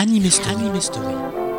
Anime Story. Bonjour,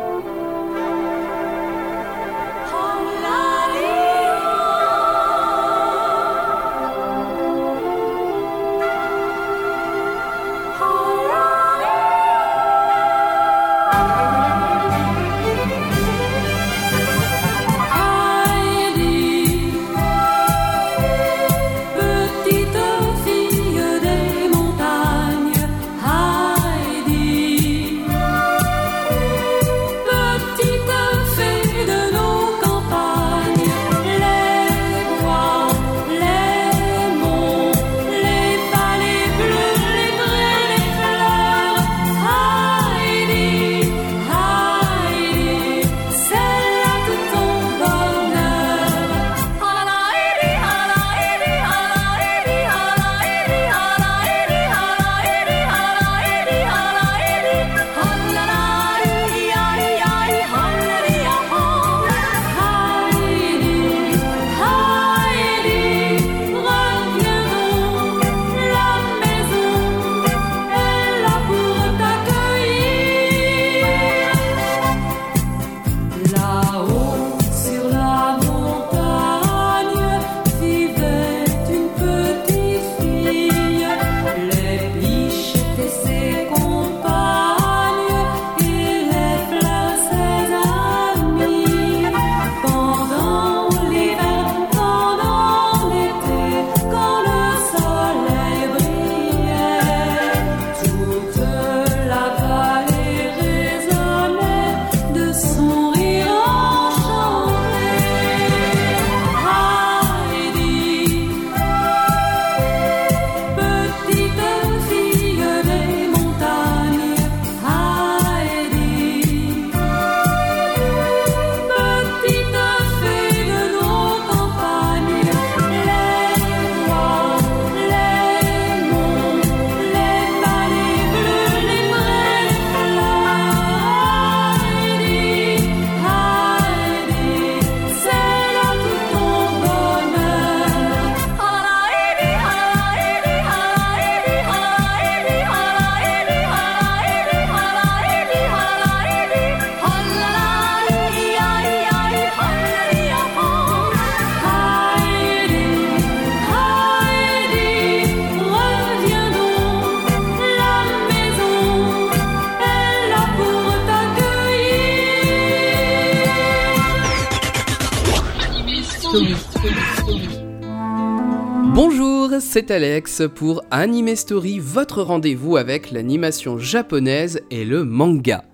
c'est Alex pour Anime Story, votre rendez-vous avec l'animation japonaise et le manga.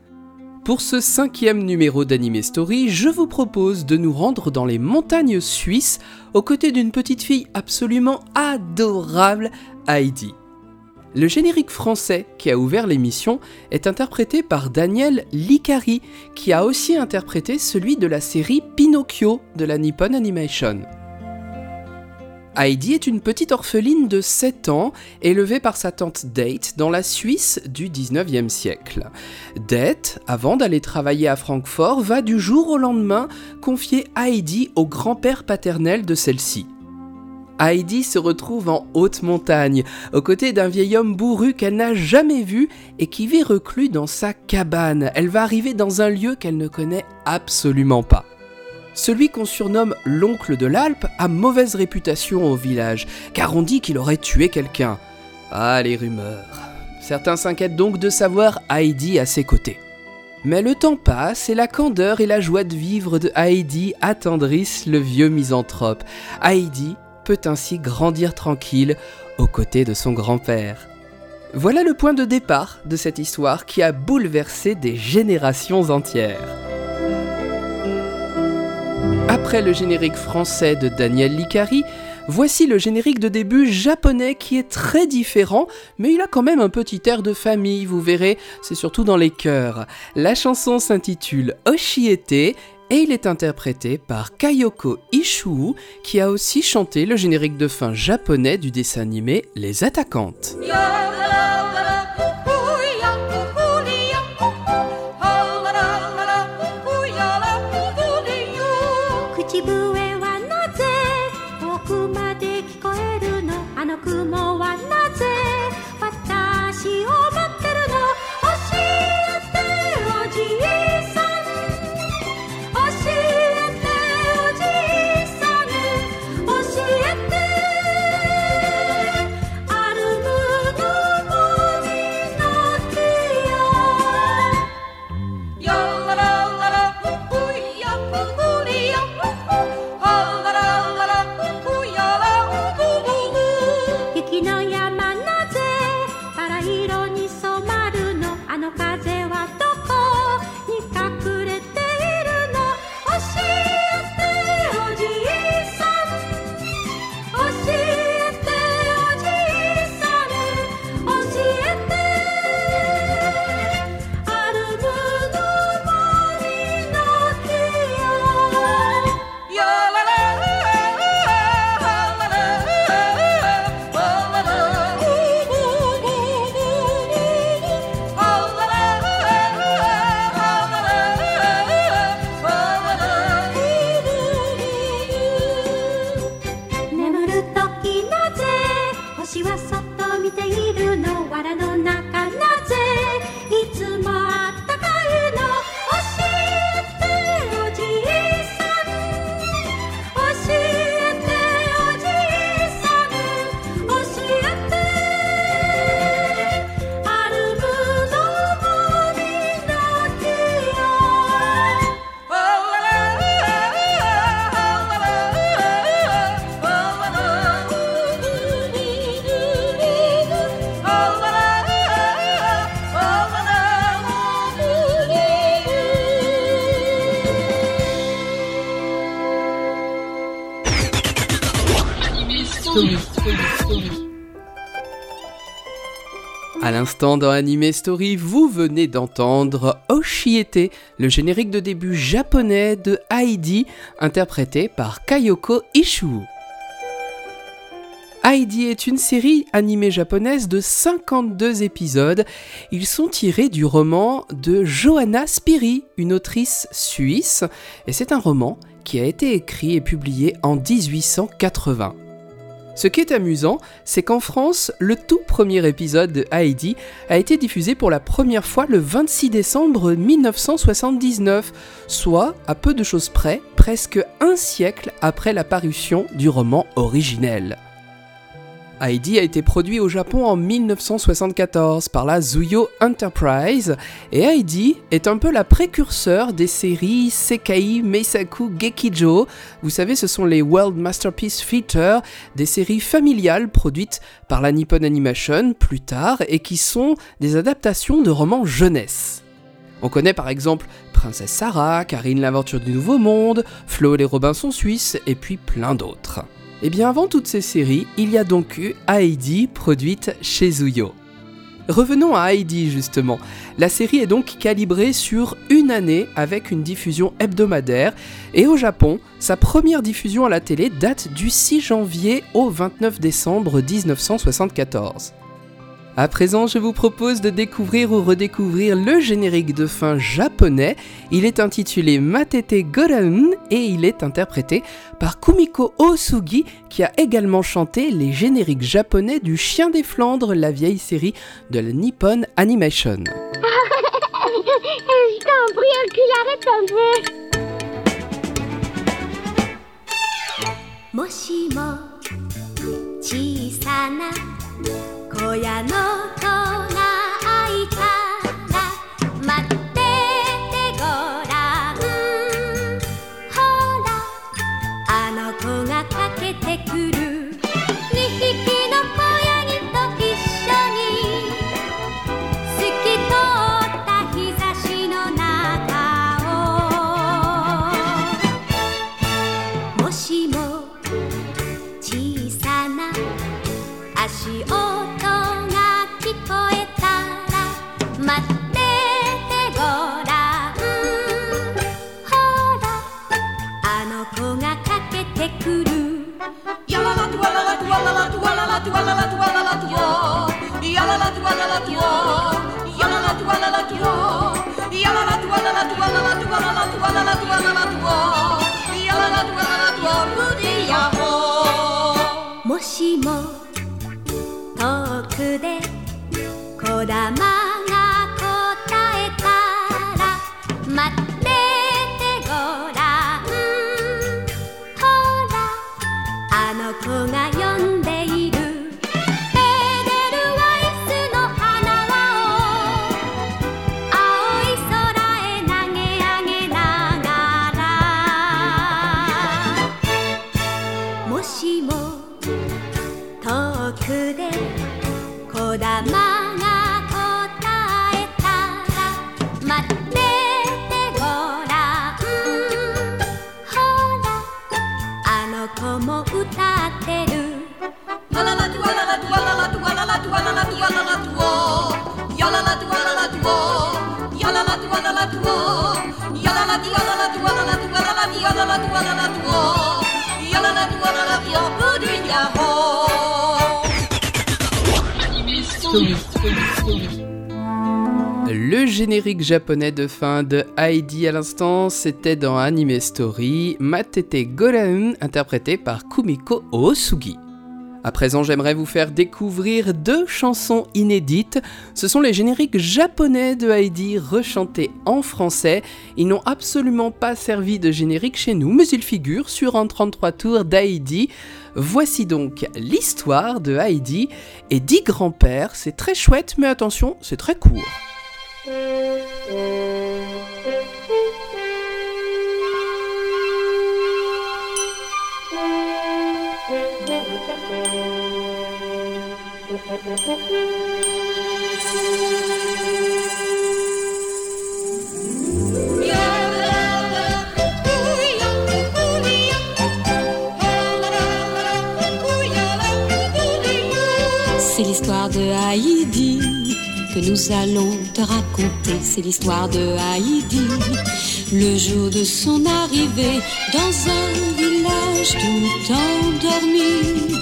Pour ce cinquième numéro d'Anime Story, je vous propose de nous rendre dans les montagnes suisses aux côtés d'une petite fille absolument adorable, Heidi. Le générique français qui a ouvert l'émission est interprété par Daniel Licari, qui a aussi interprété celui de la série Pinocchio de la Nippon Animation. Heidi est une petite orpheline de 7 ans, élevée par sa tante Date dans la Suisse du 19e siècle. Date, avant d'aller travailler à Francfort, va du jour au lendemain confier Heidi au grand-père paternel de celle-ci. Heidi se retrouve en haute montagne, aux côtés d'un vieil homme bourru qu'elle n'a jamais vu et qui vit reclus dans sa cabane. Elle va arriver dans un lieu qu'elle ne connaît absolument pas. Celui qu'on surnomme l'oncle de l'Alpe a mauvaise réputation au village, car on dit qu'il aurait tué quelqu'un. Ah, les rumeurs. Certains s'inquiètent donc de savoir Heidi à ses côtés. Mais le temps passe et la candeur et la joie de vivre de Heidi attendrissent le vieux misanthrope. Heidi peut ainsi grandir tranquille aux côtés de son grand-père. Voilà le point de départ de cette histoire qui a bouleversé des générations entières. Après le générique français de Daniel Licari, voici le générique de début japonais qui est très différent, mais il a quand même un petit air de famille, vous verrez, c'est surtout dans les chœurs. La chanson s'intitule Oshiete et il est interprété par Kayoko Ishuu, qui a aussi chanté le générique de fin japonais du dessin animé Les Attaquantes. L'instant dans Anime Story, vous venez d'entendre Oshiete, le générique de début japonais de Heidi, interprété par Kayoko Ishu. Heidi est une série animée japonaise de 52 épisodes. Ils sont tirés du roman de Johanna Spiri, une autrice suisse, et c'est un roman qui a été écrit et publié en 1880. Ce qui est amusant, c'est qu'en France, le tout premier épisode de Heidi a été diffusé pour la première fois le 26 décembre 1979, soit, à peu de choses près, presque un siècle après la parution du roman originel. Heidi a été produit au Japon en 1974 par la Zuyo Enterprise et Heidi est un peu la précurseur des séries Sekai Meisaku Gekijo. Vous savez, ce sont les World Masterpiece Feature, des séries familiales produites par la Nippon Animation plus tard et qui sont des adaptations de romans jeunesse. On connaît par exemple Princesse Sarah, Karine l'aventure du Nouveau Monde, Flo et les Robinson Suisses et puis plein d'autres. Eh bien avant toutes ces séries, il y a donc eu Heidi produite chez Zuyo. Revenons à Heidi justement. La série est donc calibrée sur une année avec une diffusion hebdomadaire et au Japon, sa première diffusion à la télé date du 6 janvier au 29 décembre 1974. À présent, je vous propose de découvrir ou redécouvrir le générique de fin japonais. Il est intitulé Matete Goraun et il est interprété par Kumiko Osugi qui a également chanté les génériques japonais du Chien des Flandres, la vieille série de la Nippon Animation. 親の顔憧れ Le générique japonais de fin de Heidi à l'instant, c'était dans Anime Story, Matete Goraun, interprété par Kumiko Osugi. À présent, j'aimerais vous faire découvrir deux chansons inédites. Ce sont les génériques japonais de Heidi rechantés en français. Ils n'ont absolument pas servi de générique chez nous, mais ils figurent sur un 33 tours d'Heidi. Voici donc l'histoire de Heidi et dix grands-pères. C'est très chouette, mais attention, c'est très court. C'est l'histoire de Haïti que nous allons te raconter. C'est l'histoire de Haïti, le jour de son arrivée dans un village tout endormi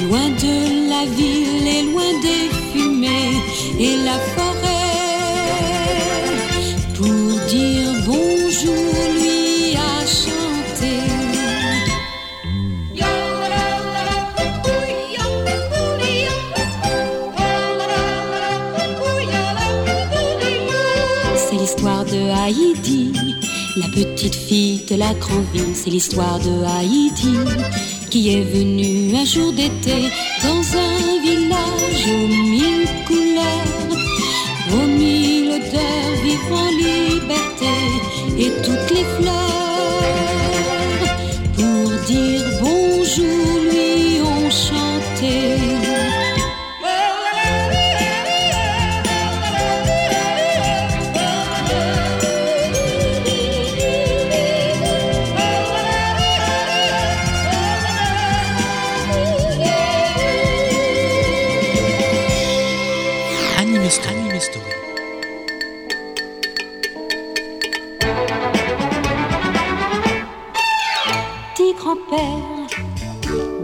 loin de la ville et loin des fumées et la forêt, pour dire bonjour lui a chanté. C'est l'histoire de Haïti, la petite fille de la grande ville. C'est l'histoire de Haïti qui est venue un jour d'été dans un village aux mille couleurs, aux mille odeurs, vivre en liberté et toutes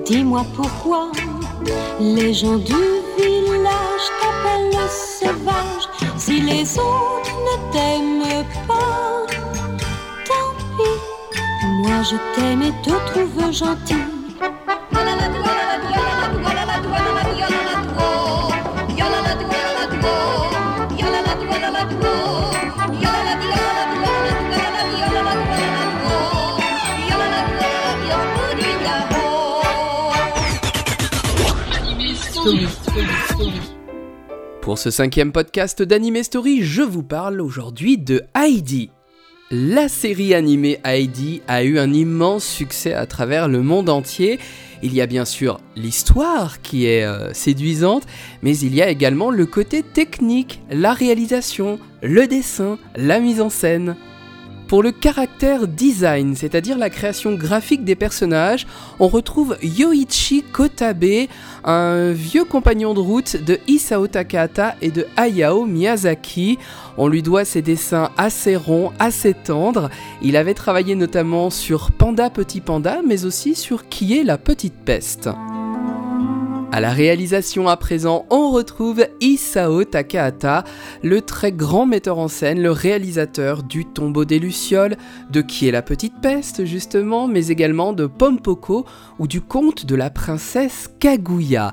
dis-moi pourquoi les gens du village t'appellent le sauvage. Si les autres ne t'aiment pas, tant pis. Moi je t'aime et te trouve gentil. Pour ce cinquième podcast d'Anime Story, je vous parle aujourd'hui de Heidi. La série animée Heidi a eu un immense succès à travers le monde entier. Il y a bien sûr l'histoire qui est euh, séduisante, mais il y a également le côté technique, la réalisation, le dessin, la mise en scène. Pour le caractère design, c'est-à-dire la création graphique des personnages, on retrouve Yoichi Kotabe, un vieux compagnon de route de Isao Takahata et de Hayao Miyazaki. On lui doit ses dessins assez ronds, assez tendres. Il avait travaillé notamment sur Panda Petit Panda, mais aussi sur Qui est la Petite Peste. À la réalisation à présent, on retrouve Isao Takahata, le très grand metteur en scène, le réalisateur du Tombeau des Lucioles, de Qui est la Petite Peste justement, mais également de Pompoko ou du conte de la princesse Kaguya.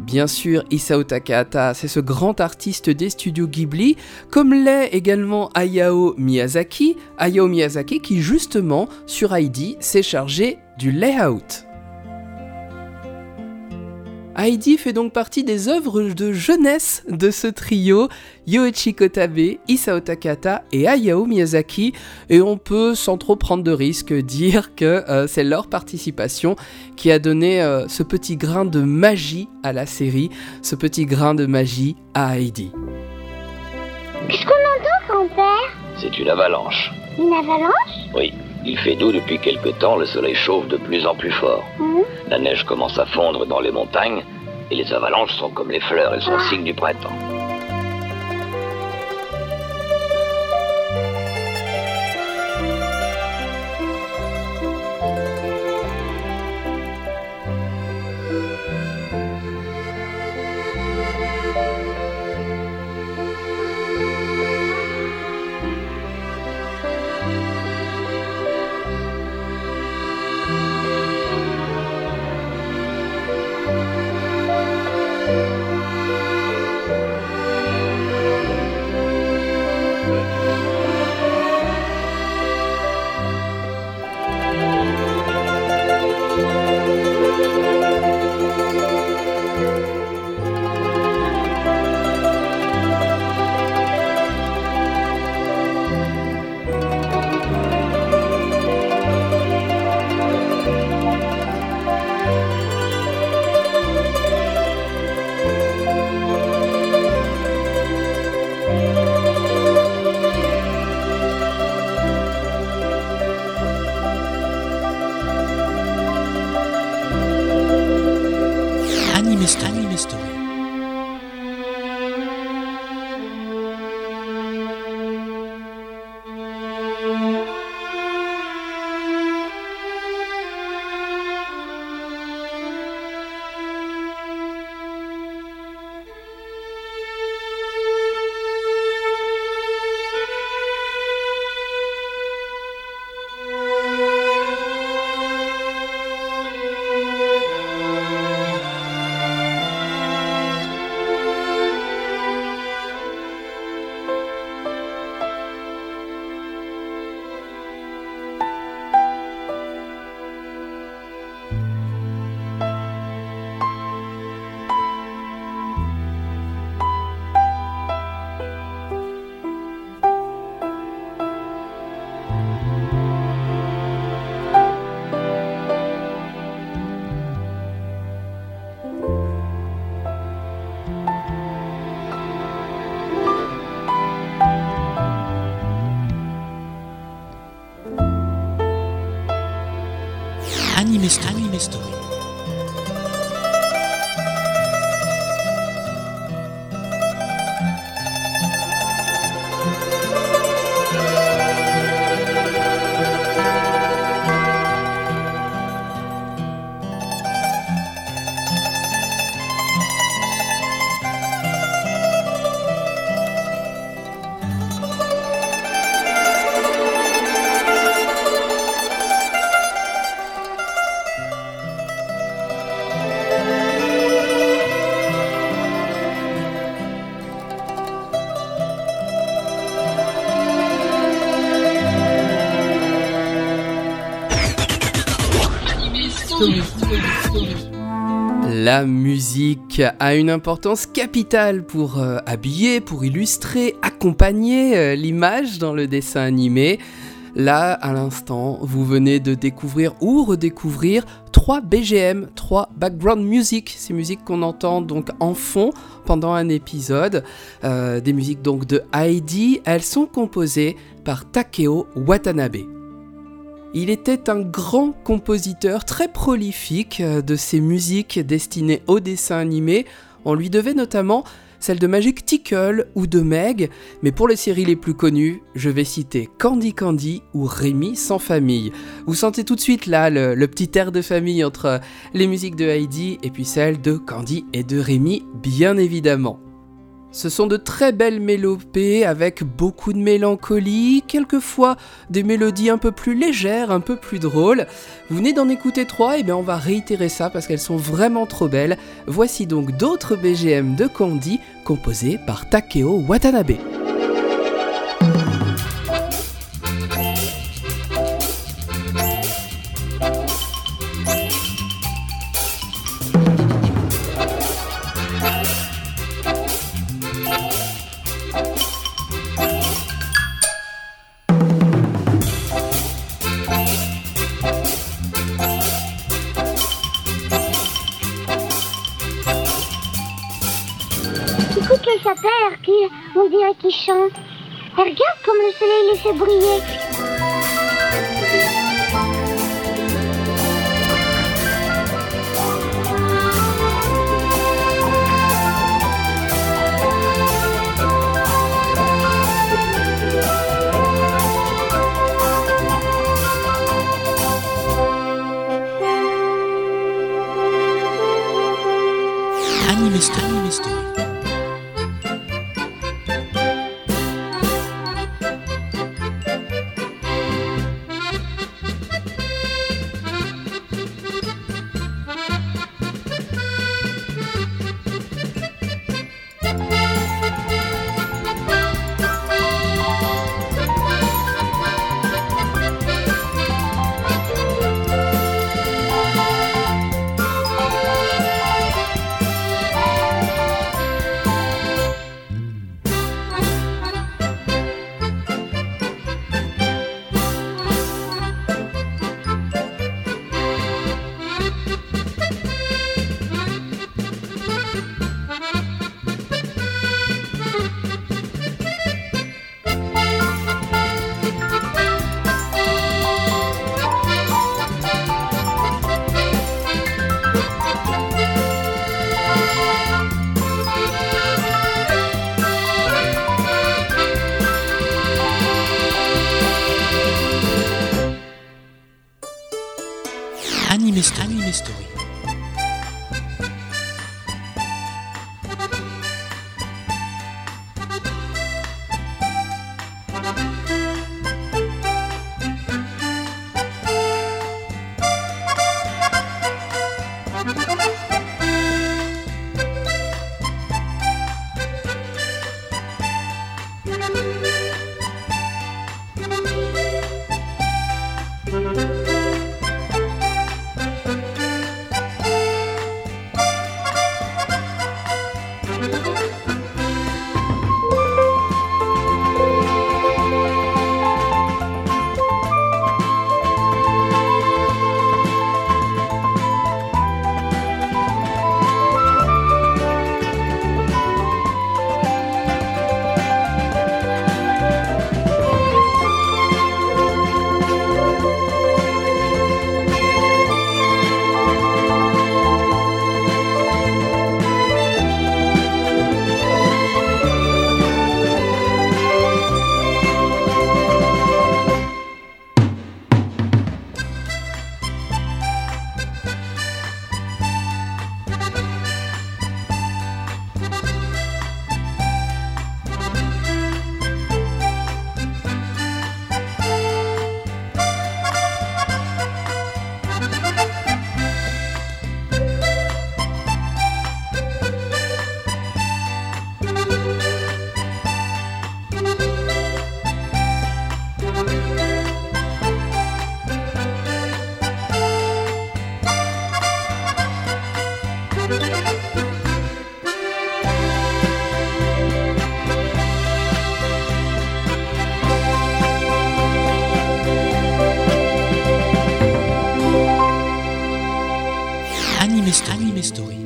Bien sûr, Isao Takahata, c'est ce grand artiste des studios Ghibli, comme l'est également Hayao Miyazaki, Hayao Miyazaki qui justement sur Heidi s'est chargé du layout. Heidi fait donc partie des œuvres de jeunesse de ce trio, Yoichi Kotabe, Isao Takahata et Hayao Miyazaki, et on peut sans trop prendre de risques dire que euh, c'est leur participation qui a donné euh, ce petit grain de magie à la série, ce petit grain de magie à Heidi. Qu'est-ce qu'on entend, grand-père? C'est une avalanche. Une avalanche? Oui, il fait doux depuis quelque temps, le soleil chauffe de plus en plus fort. Mhm. La neige commence à fondre dans les montagnes et les avalanches sont comme les fleurs, elles sont signes du printemps. A une importance capitale pour euh, habiller, pour illustrer, accompagner euh, l'image dans le dessin animé. Là, à l'instant, vous venez de découvrir ou redécouvrir trois BGM, trois background music, ces musiques qu'on entend donc en fond pendant un épisode, euh, des musiques donc de Heidi. Elles sont composées par Takeo Watanabe. Il était un grand compositeur très prolifique euh, de ses musiques destinées au dessin animé. On lui devait notamment celle de Magic Tickle ou de Meg, mais pour les séries les plus connues, je vais citer Candy Candy ou Rémi sans famille. Vous sentez tout de suite là le, le petit air de famille entre les musiques de Heidi et puis celles de Candy et de Rémi, bien évidemment. Ce sont de très belles mélopées avec beaucoup de mélancolie, quelquefois des mélodies un peu plus légères, un peu plus drôles. Vous venez d'en écouter trois, et bien on va réitérer ça parce qu'elles sont vraiment trop belles. Voici donc d'autres BGM de Candy composés par Takeo Watanabe. Qu'ils chantent. Et regarde comme le soleil les fait briller. Anime Story.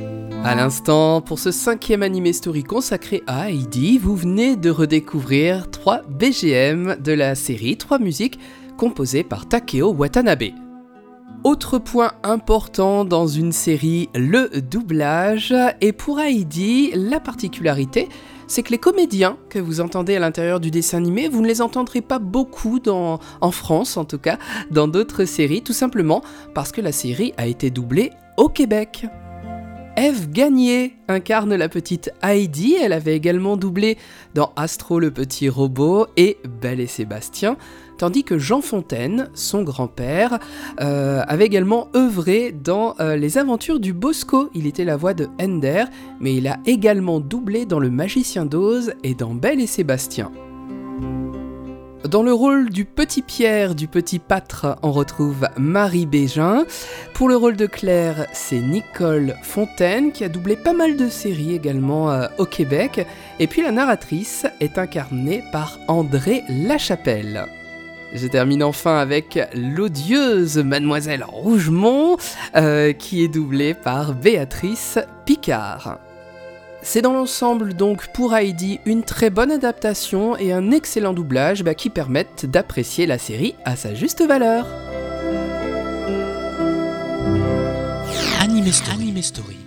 À l'instant, pour ce cinquième Anime Story consacré à Heidi, vous venez de redécouvrir trois BGM de la série, trois musiques composées par Takeo Watanabe. Autre point important dans une série, le doublage. Et pour Heidi, la particularité, c'est que les comédiens que vous entendez à l'intérieur du dessin animé, vous ne les entendrez pas beaucoup dans, en France en tout cas, dans d'autres séries, tout simplement parce que la série a été doublée au Québec. Eve Gagné incarne la petite Heidi, elle avait également doublé dans Astro le petit robot et Belle et Sébastien, tandis que Jean Fontaine, son grand-père, euh, avait également œuvré dans euh, Les Aventures du Bosco. Il était la voix de Ender, mais il a également doublé dans Le Magicien d'Oz et dans Belle et Sébastien. Dans le rôle du petit Pierre, du petit pâtre, on retrouve Marie Bégin. Pour le rôle de Claire, c'est Nicole Fontaine qui a doublé pas mal de séries également euh, au Québec. Et puis la narratrice est incarnée par André Lachapelle. Je termine enfin avec l'odieuse Mademoiselle Rougemont, euh, qui est doublée par Béatrice Picard. C'est dans l'ensemble donc pour Heidi une très bonne adaptation et un excellent doublage bah, qui permettent d'apprécier la série à sa juste valeur. Anime Story. Anime Story.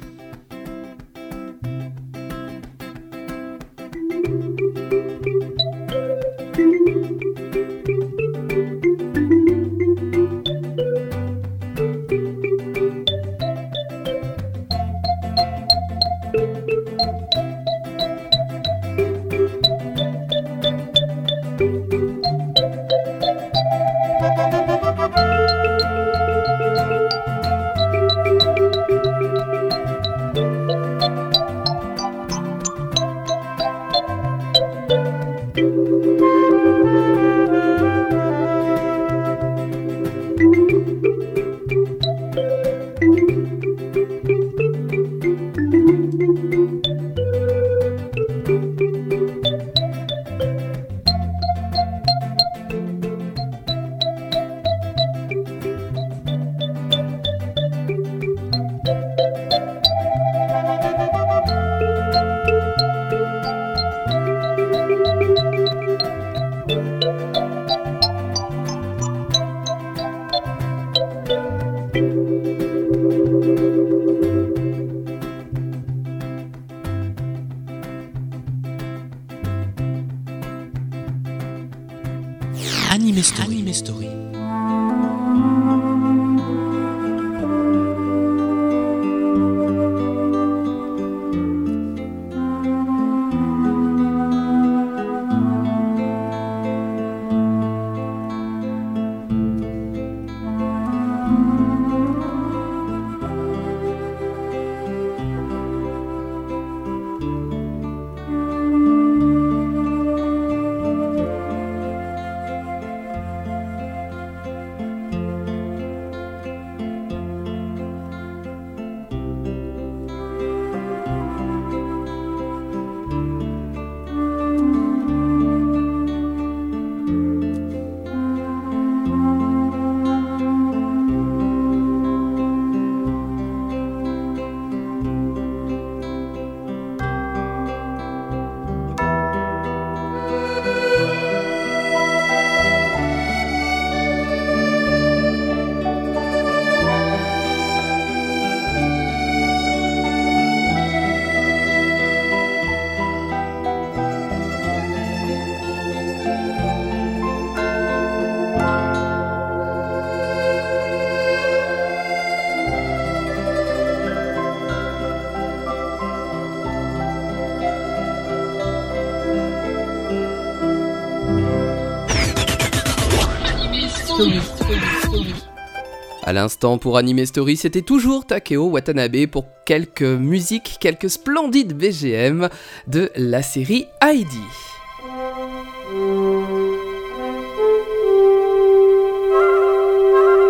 À l'instant pour Anime Story, c'était toujours Takeo Watanabe pour quelques musiques, quelques splendides BGM de la série Heidi.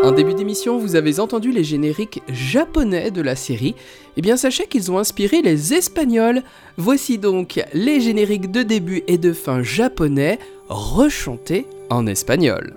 En début d'émission, vous avez entendu les génériques japonais de la série. Eh bien, sachez qu'ils ont inspiré les Espagnols. Voici donc les génériques de début et de fin japonais rechantés en espagnol.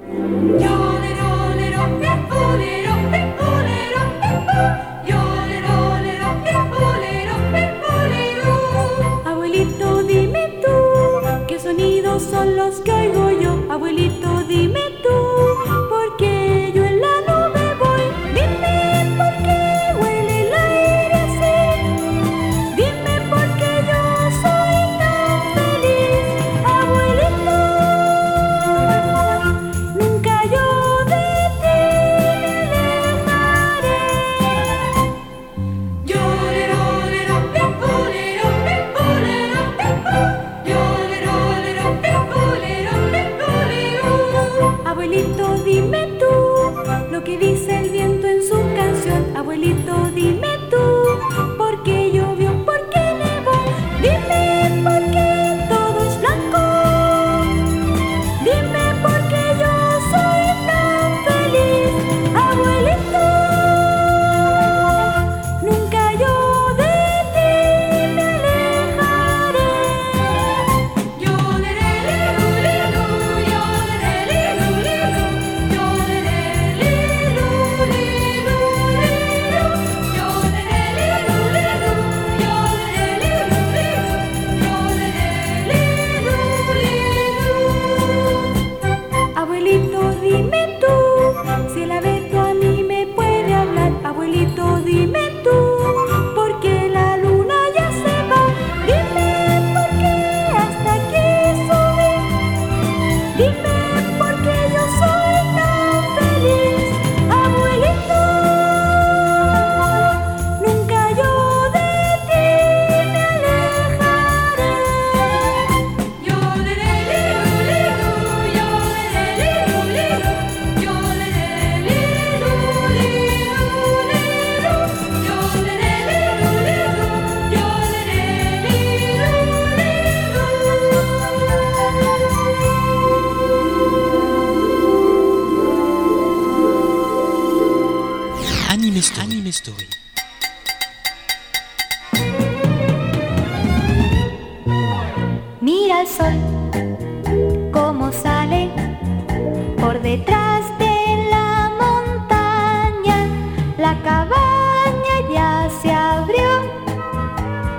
cabaña ya se abrió.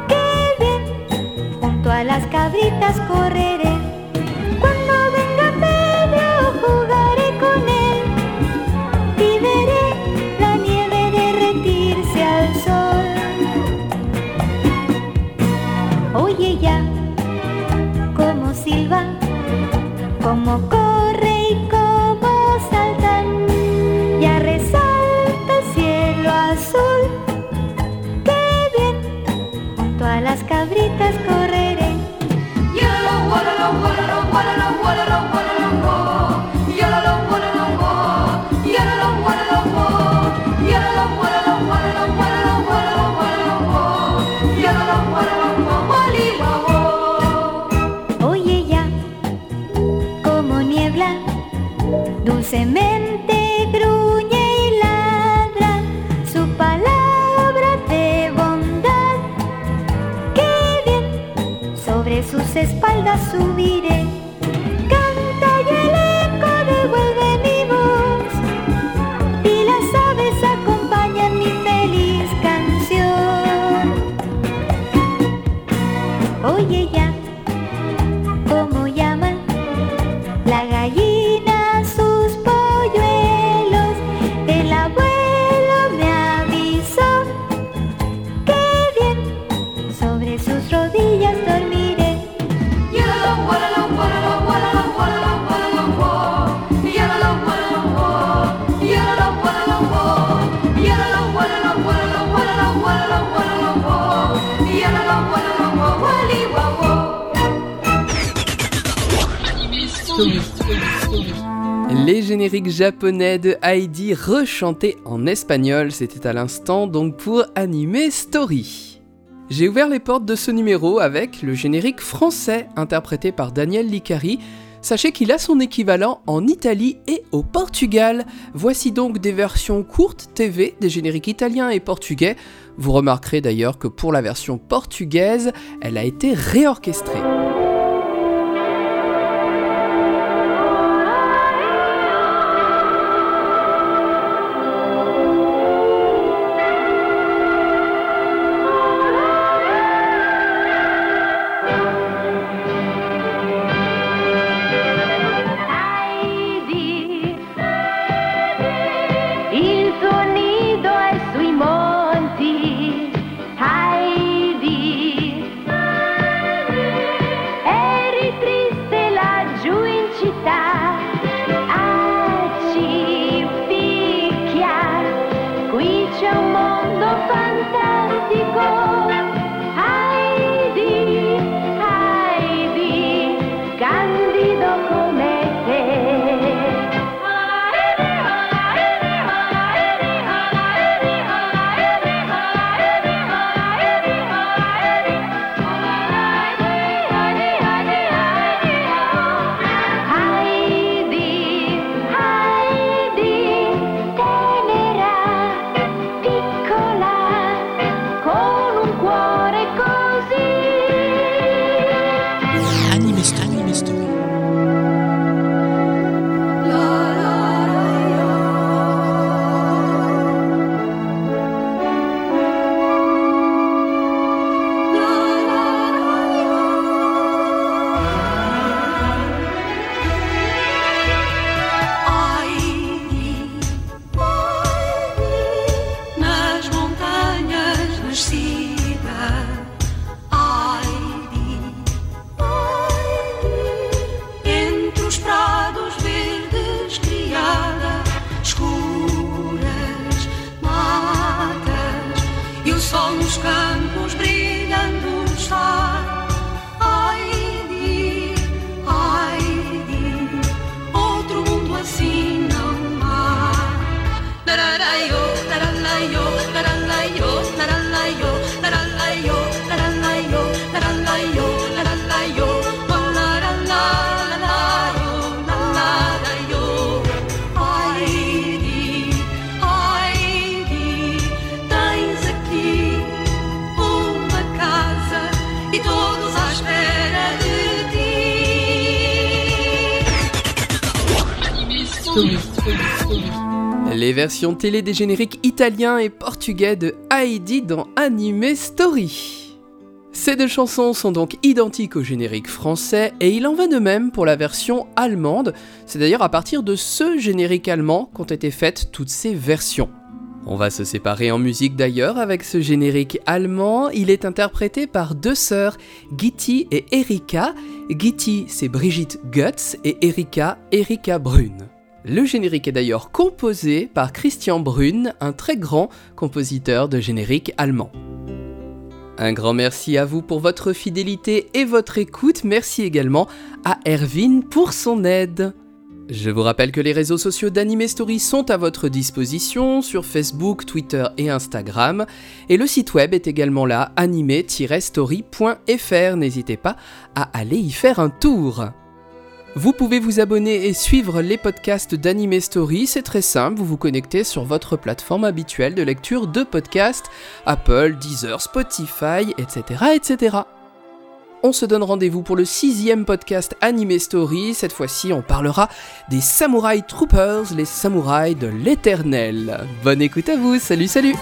¡Qué bien! Junto a las cabritas correré. japonais de Heidi rechanté en espagnol, c'était à l'instant donc pour Anime Story. J'ai ouvert les portes de ce numéro avec le générique français interprété par Daniel Licari. Sachez qu'il a son équivalent en Italie et au Portugal. Voici donc des versions courtes TV des génériques italiens et portugais. Vous remarquerez d'ailleurs que pour la version portugaise, elle a été réorchestrée. Télé des génériques italiens et portugais de Heidi dans Anime Story. Ces deux chansons sont donc identiques au générique français et il en va de même pour la version allemande. C'est d'ailleurs à partir de ce générique allemand qu'ont été faites toutes ces versions. On va se séparer en musique d'ailleurs avec ce générique allemand. Il est interprété par deux sœurs, Gitti et Erika. Gitti, c'est Brigitte Götz et Erika, Erika Brune. Le générique est d'ailleurs composé par Christian Brune, un très grand compositeur de générique allemand. Un grand merci à vous pour votre fidélité et votre écoute. Merci également à Erwin pour son aide. Je vous rappelle que les réseaux sociaux d'Anime Story sont à votre disposition sur Facebook, Twitter et Instagram. Et le site web est également là, anime-story.fr. N'hésitez pas à aller y faire un tour. Vous pouvez vous abonner et suivre les podcasts d'Anime Story, c'est très simple, vous vous connectez sur votre plateforme habituelle de lecture de podcasts, Apple, Deezer, Spotify, etc. etc on se donne rendez-vous pour le sixième podcast Anime Story. Cette fois-ci, on parlera des Samurai Troopers, les samouraïs de l'éternel. Bonne écoute à vous, salut salut